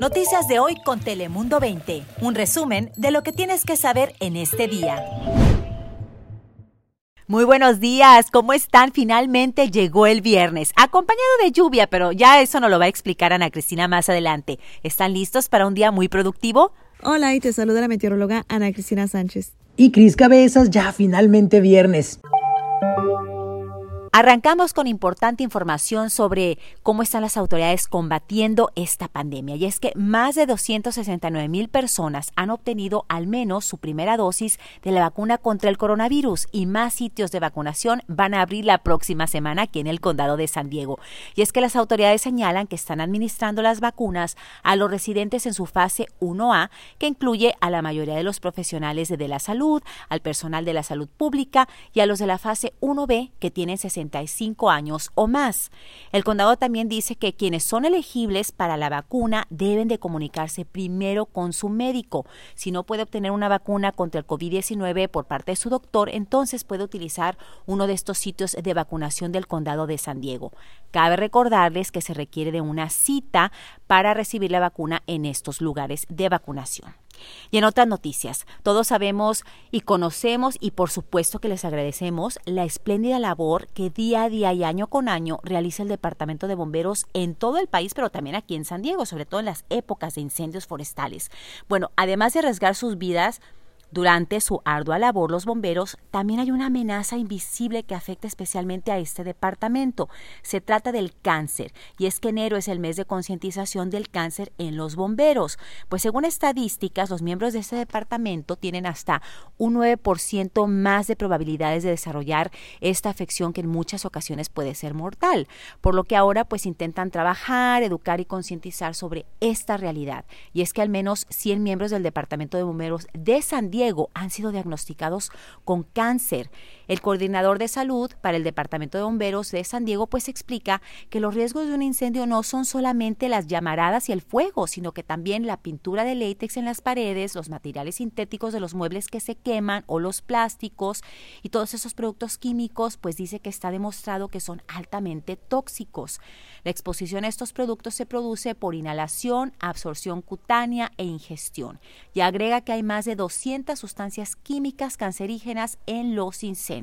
Noticias de hoy con Telemundo 20. Un resumen de lo que tienes que saber en este día. Muy buenos días, ¿cómo están? Finalmente llegó el viernes, acompañado de lluvia, pero ya eso nos lo va a explicar Ana Cristina más adelante. ¿Están listos para un día muy productivo? Hola, y te saluda la meteoróloga Ana Cristina Sánchez. Y Cris Cabezas, ya finalmente viernes. Arrancamos con importante información sobre cómo están las autoridades combatiendo esta pandemia. Y es que más de 269 mil personas han obtenido al menos su primera dosis de la vacuna contra el coronavirus y más sitios de vacunación van a abrir la próxima semana aquí en el condado de San Diego. Y es que las autoridades señalan que están administrando las vacunas a los residentes en su fase 1A, que incluye a la mayoría de los profesionales de la salud, al personal de la salud pública y a los de la fase 1B que tienen 60 años o más. El condado también dice que quienes son elegibles para la vacuna deben de comunicarse primero con su médico. Si no puede obtener una vacuna contra el COVID-19 por parte de su doctor, entonces puede utilizar uno de estos sitios de vacunación del condado de San Diego. Cabe recordarles que se requiere de una cita para recibir la vacuna en estos lugares de vacunación. Y en otras noticias, todos sabemos y conocemos y por supuesto que les agradecemos la espléndida labor que día a día y año con año realiza el Departamento de Bomberos en todo el país, pero también aquí en San Diego, sobre todo en las épocas de incendios forestales. Bueno, además de arriesgar sus vidas, durante su ardua labor, los bomberos, también hay una amenaza invisible que afecta especialmente a este departamento. Se trata del cáncer, y es que enero es el mes de concientización del cáncer en los bomberos. Pues según estadísticas, los miembros de este departamento tienen hasta un 9% más de probabilidades de desarrollar esta afección que en muchas ocasiones puede ser mortal. Por lo que ahora pues intentan trabajar, educar y concientizar sobre esta realidad. Y es que al menos 100 miembros del departamento de bomberos de San Diego han sido diagnosticados con cáncer. El coordinador de salud para el Departamento de Bomberos de San Diego pues explica que los riesgos de un incendio no son solamente las llamaradas y el fuego, sino que también la pintura de látex en las paredes, los materiales sintéticos de los muebles que se queman o los plásticos y todos esos productos químicos, pues dice que está demostrado que son altamente tóxicos. La exposición a estos productos se produce por inhalación, absorción cutánea e ingestión. Y agrega que hay más de 200 sustancias químicas cancerígenas en los incendios.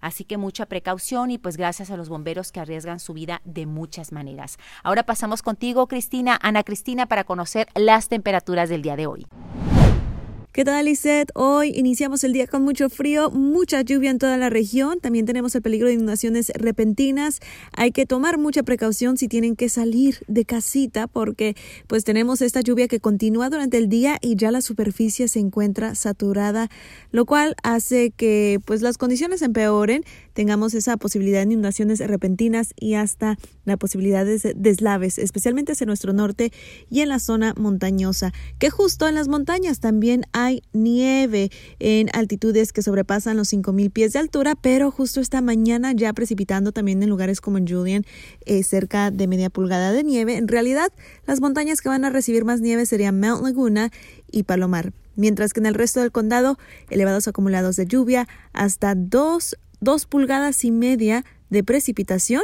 Así que mucha precaución y pues gracias a los bomberos que arriesgan su vida de muchas maneras. Ahora pasamos contigo, Cristina, Ana Cristina, para conocer las temperaturas del día de hoy. ¿Qué tal, Lisette? Hoy iniciamos el día con mucho frío, mucha lluvia en toda la región. También tenemos el peligro de inundaciones repentinas. Hay que tomar mucha precaución si tienen que salir de casita porque pues tenemos esta lluvia que continúa durante el día y ya la superficie se encuentra saturada, lo cual hace que pues las condiciones empeoren, tengamos esa posibilidad de inundaciones repentinas y hasta la posibilidad de deslaves, especialmente hacia nuestro norte y en la zona montañosa, que justo en las montañas también hay nieve en altitudes que sobrepasan los 5.000 pies de altura, pero justo esta mañana ya precipitando también en lugares como en Julian, eh, cerca de media pulgada de nieve. En realidad, las montañas que van a recibir más nieve serían Mount Laguna y Palomar, mientras que en el resto del condado, elevados acumulados de lluvia hasta 2, 2 pulgadas y media de precipitación.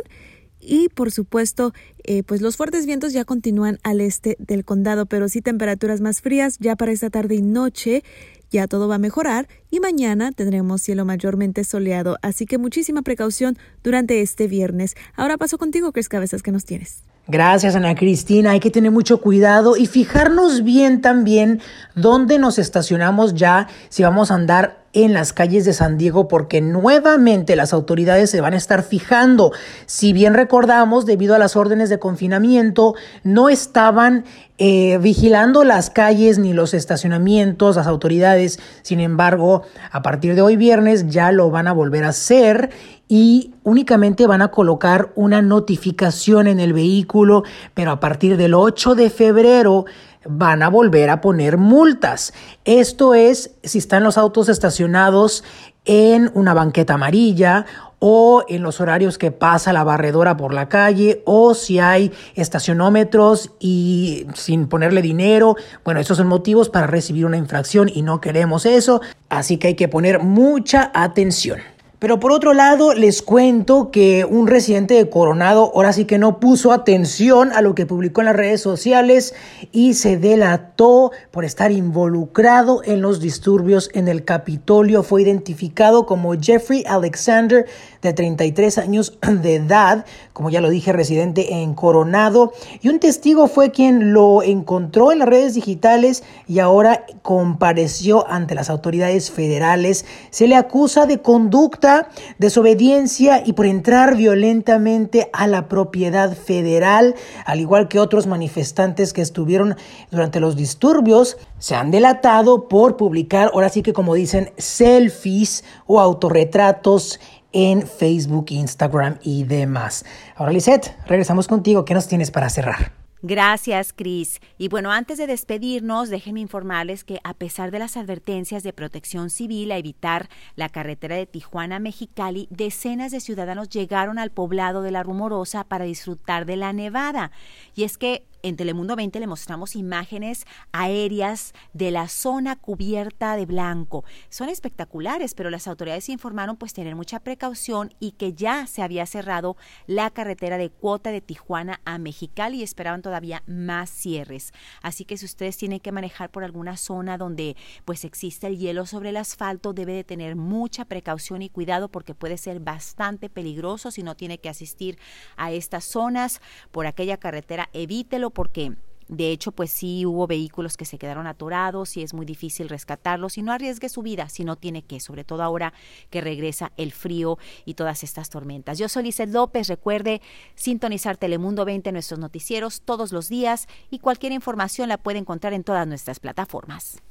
Y por supuesto eh, pues los fuertes vientos ya continúan al este del condado pero sí temperaturas más frías ya para esta tarde y noche. Ya todo va a mejorar y mañana tendremos cielo mayormente soleado. Así que muchísima precaución durante este viernes. Ahora paso contigo Chris Cabezas que nos tienes Gracias, Ana Cristina. Hay que tener mucho cuidado y fijarnos bien también dónde nos estacionamos ya si vamos a andar en las calles de San Diego porque nuevamente las autoridades se van a estar fijando. Si bien recordamos, debido a las órdenes de confinamiento, no estaban eh, vigilando las calles ni los estacionamientos, las autoridades. Sin embargo, a partir de hoy viernes ya lo van a volver a hacer y únicamente van a colocar una notificación en el vehículo, pero a partir del 8 de febrero van a volver a poner multas. Esto es si están los autos estacionados en una banqueta amarilla o en los horarios que pasa la barredora por la calle o si hay estacionómetros y sin ponerle dinero. Bueno, esos son motivos para recibir una infracción y no queremos eso, así que hay que poner mucha atención. Pero por otro lado, les cuento que un residente de Coronado ahora sí que no puso atención a lo que publicó en las redes sociales y se delató por estar involucrado en los disturbios en el Capitolio. Fue identificado como Jeffrey Alexander, de 33 años de edad, como ya lo dije, residente en Coronado. Y un testigo fue quien lo encontró en las redes digitales y ahora compareció ante las autoridades federales. Se le acusa de conducta desobediencia y por entrar violentamente a la propiedad federal, al igual que otros manifestantes que estuvieron durante los disturbios, se han delatado por publicar, ahora sí que como dicen, selfies o autorretratos en Facebook, Instagram y demás. Ahora, Lisette, regresamos contigo. ¿Qué nos tienes para cerrar? Gracias, Cris. Y bueno, antes de despedirnos, déjenme informarles que a pesar de las advertencias de protección civil a evitar la carretera de Tijuana a Mexicali, decenas de ciudadanos llegaron al poblado de La Rumorosa para disfrutar de la nevada. Y es que en Telemundo 20 le mostramos imágenes aéreas de la zona cubierta de blanco. Son espectaculares, pero las autoridades informaron pues tener mucha precaución y que ya se había cerrado la carretera de cuota de Tijuana a Mexicali y esperaban todavía más cierres. Así que si ustedes tienen que manejar por alguna zona donde pues existe el hielo sobre el asfalto, debe de tener mucha precaución y cuidado porque puede ser bastante peligroso si no tiene que asistir a estas zonas por aquella carretera, evítelo porque de hecho, pues sí hubo vehículos que se quedaron atorados y es muy difícil rescatarlos y no arriesgue su vida si no tiene que, sobre todo ahora que regresa el frío y todas estas tormentas. Yo soy Lizeth López, recuerde sintonizar Telemundo 20 en nuestros noticieros todos los días y cualquier información la puede encontrar en todas nuestras plataformas.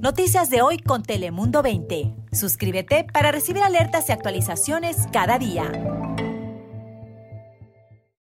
Noticias de hoy con Telemundo 20. Suscríbete para recibir alertas y actualizaciones cada día.